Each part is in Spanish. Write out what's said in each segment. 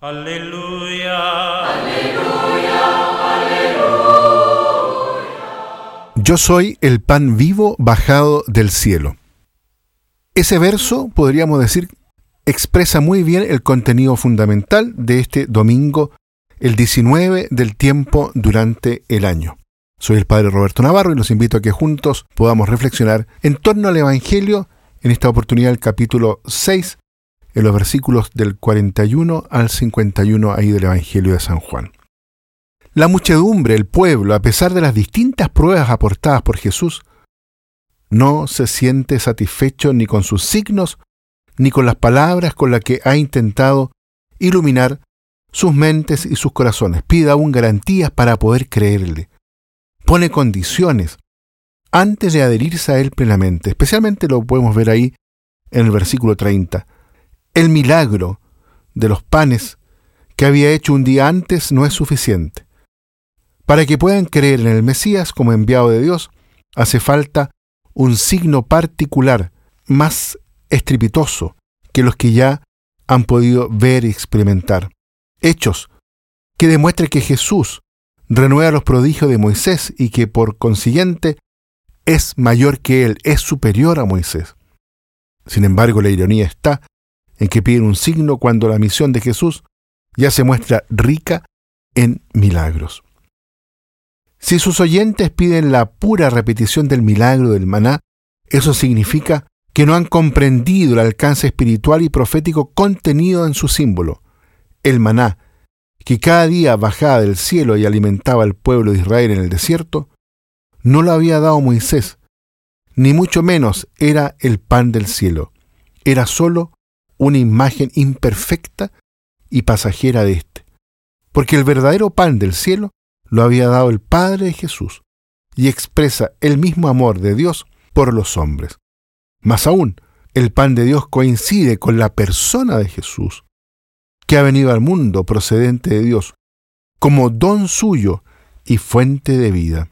Aleluya. Yo soy el pan vivo bajado del cielo. Ese verso, podríamos decir, expresa muy bien el contenido fundamental de este domingo, el 19 del tiempo durante el año. Soy el Padre Roberto Navarro y los invito a que juntos podamos reflexionar en torno al Evangelio, en esta oportunidad el capítulo 6, en los versículos del 41 al 51 ahí del Evangelio de San Juan. La muchedumbre, el pueblo, a pesar de las distintas pruebas aportadas por Jesús, no se siente satisfecho ni con sus signos, ni con las palabras con las que ha intentado iluminar sus mentes y sus corazones. Pide aún garantías para poder creerle. Pone condiciones antes de adherirse a él plenamente. Especialmente lo podemos ver ahí en el versículo 30. El milagro de los panes que había hecho un día antes no es suficiente. Para que puedan creer en el Mesías como enviado de Dios, hace falta un signo particular, más estrepitoso que los que ya han podido ver y experimentar. Hechos que demuestren que Jesús renueva los prodigios de Moisés y que por consiguiente es mayor que él, es superior a Moisés. Sin embargo, la ironía está en que piden un signo cuando la misión de Jesús ya se muestra rica en milagros. Si sus oyentes piden la pura repetición del milagro del maná, eso significa que no han comprendido el alcance espiritual y profético contenido en su símbolo, el maná, que cada día bajaba del cielo y alimentaba al pueblo de Israel en el desierto, no lo había dado Moisés, ni mucho menos era el pan del cielo, era sólo una imagen imperfecta y pasajera de éste, porque el verdadero pan del cielo lo había dado el Padre de Jesús y expresa el mismo amor de Dios por los hombres. Más aún, el pan de Dios coincide con la persona de Jesús, que ha venido al mundo procedente de Dios, como don suyo y fuente de vida.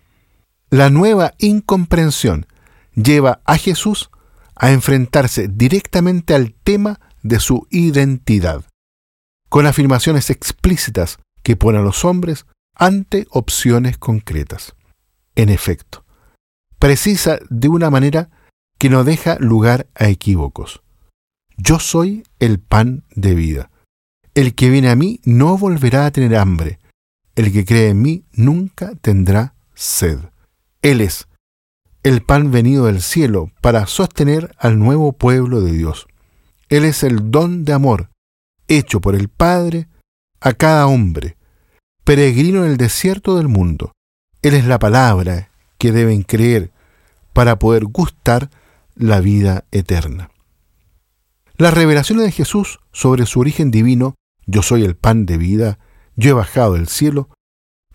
La nueva incomprensión lleva a Jesús a enfrentarse directamente al tema de su identidad, con afirmaciones explícitas que ponen a los hombres ante opciones concretas. En efecto, precisa de una manera que no deja lugar a equívocos. Yo soy el pan de vida. El que viene a mí no volverá a tener hambre. El que cree en mí nunca tendrá sed. Él es el pan venido del cielo para sostener al nuevo pueblo de Dios. Él es el don de amor hecho por el Padre a cada hombre peregrino en el desierto del mundo. Él es la palabra que deben creer para poder gustar la vida eterna. Las revelaciones de Jesús sobre su origen divino, yo soy el pan de vida, yo he bajado del cielo,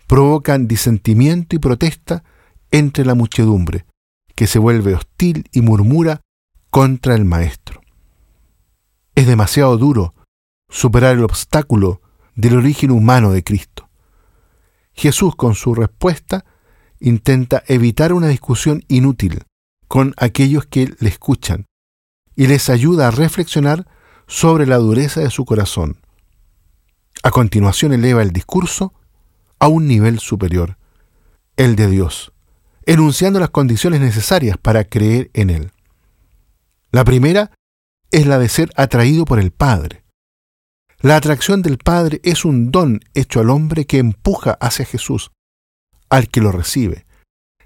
provocan disentimiento y protesta entre la muchedumbre, que se vuelve hostil y murmura contra el Maestro. Es demasiado duro superar el obstáculo del origen humano de Cristo. Jesús con su respuesta intenta evitar una discusión inútil con aquellos que le escuchan y les ayuda a reflexionar sobre la dureza de su corazón. A continuación eleva el discurso a un nivel superior, el de Dios, enunciando las condiciones necesarias para creer en Él. La primera es la de ser atraído por el Padre. La atracción del Padre es un don hecho al hombre que empuja hacia Jesús, al que lo recibe.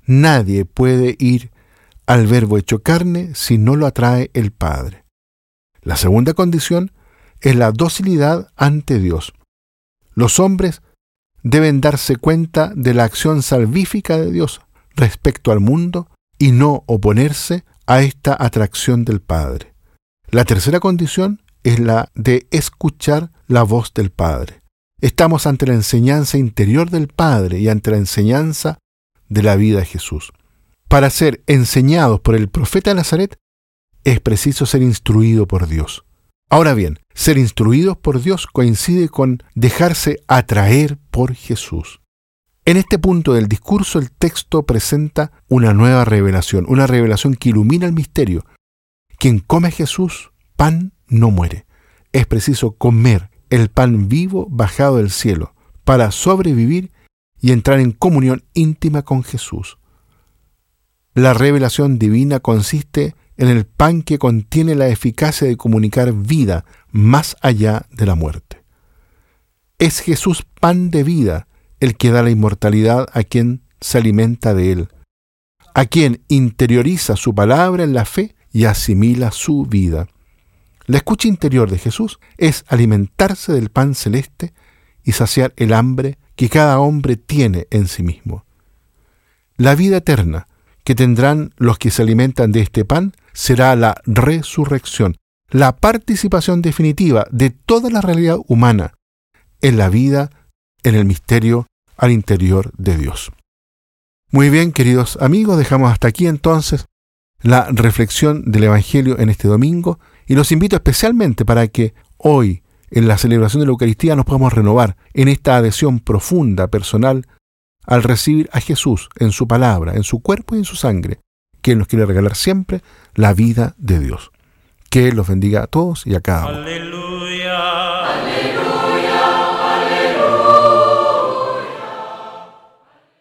Nadie puede ir al verbo hecho carne si no lo atrae el Padre. La segunda condición es la docilidad ante Dios. Los hombres deben darse cuenta de la acción salvífica de Dios respecto al mundo y no oponerse a esta atracción del Padre. La tercera condición es la de escuchar la voz del Padre. Estamos ante la enseñanza interior del Padre y ante la enseñanza de la vida de Jesús. Para ser enseñados por el profeta Nazaret es preciso ser instruido por Dios. Ahora bien, ser instruidos por Dios coincide con dejarse atraer por Jesús. En este punto del discurso el texto presenta una nueva revelación, una revelación que ilumina el misterio. Quien come Jesús, pan no muere. Es preciso comer el pan vivo bajado del cielo para sobrevivir y entrar en comunión íntima con Jesús. La revelación divina consiste en el pan que contiene la eficacia de comunicar vida más allá de la muerte. Es Jesús pan de vida el que da la inmortalidad a quien se alimenta de él, a quien interioriza su palabra en la fe y asimila su vida. La escucha interior de Jesús es alimentarse del pan celeste y saciar el hambre que cada hombre tiene en sí mismo. La vida eterna que tendrán los que se alimentan de este pan será la resurrección, la participación definitiva de toda la realidad humana en la vida, en el misterio al interior de Dios. Muy bien, queridos amigos, dejamos hasta aquí entonces la reflexión del Evangelio en este domingo y los invito especialmente para que hoy, en la celebración de la Eucaristía, nos podamos renovar en esta adhesión profunda, personal, al recibir a Jesús en su palabra, en su cuerpo y en su sangre, que Él nos quiere regalar siempre la vida de Dios. Que Él los bendiga a todos y a cada uno.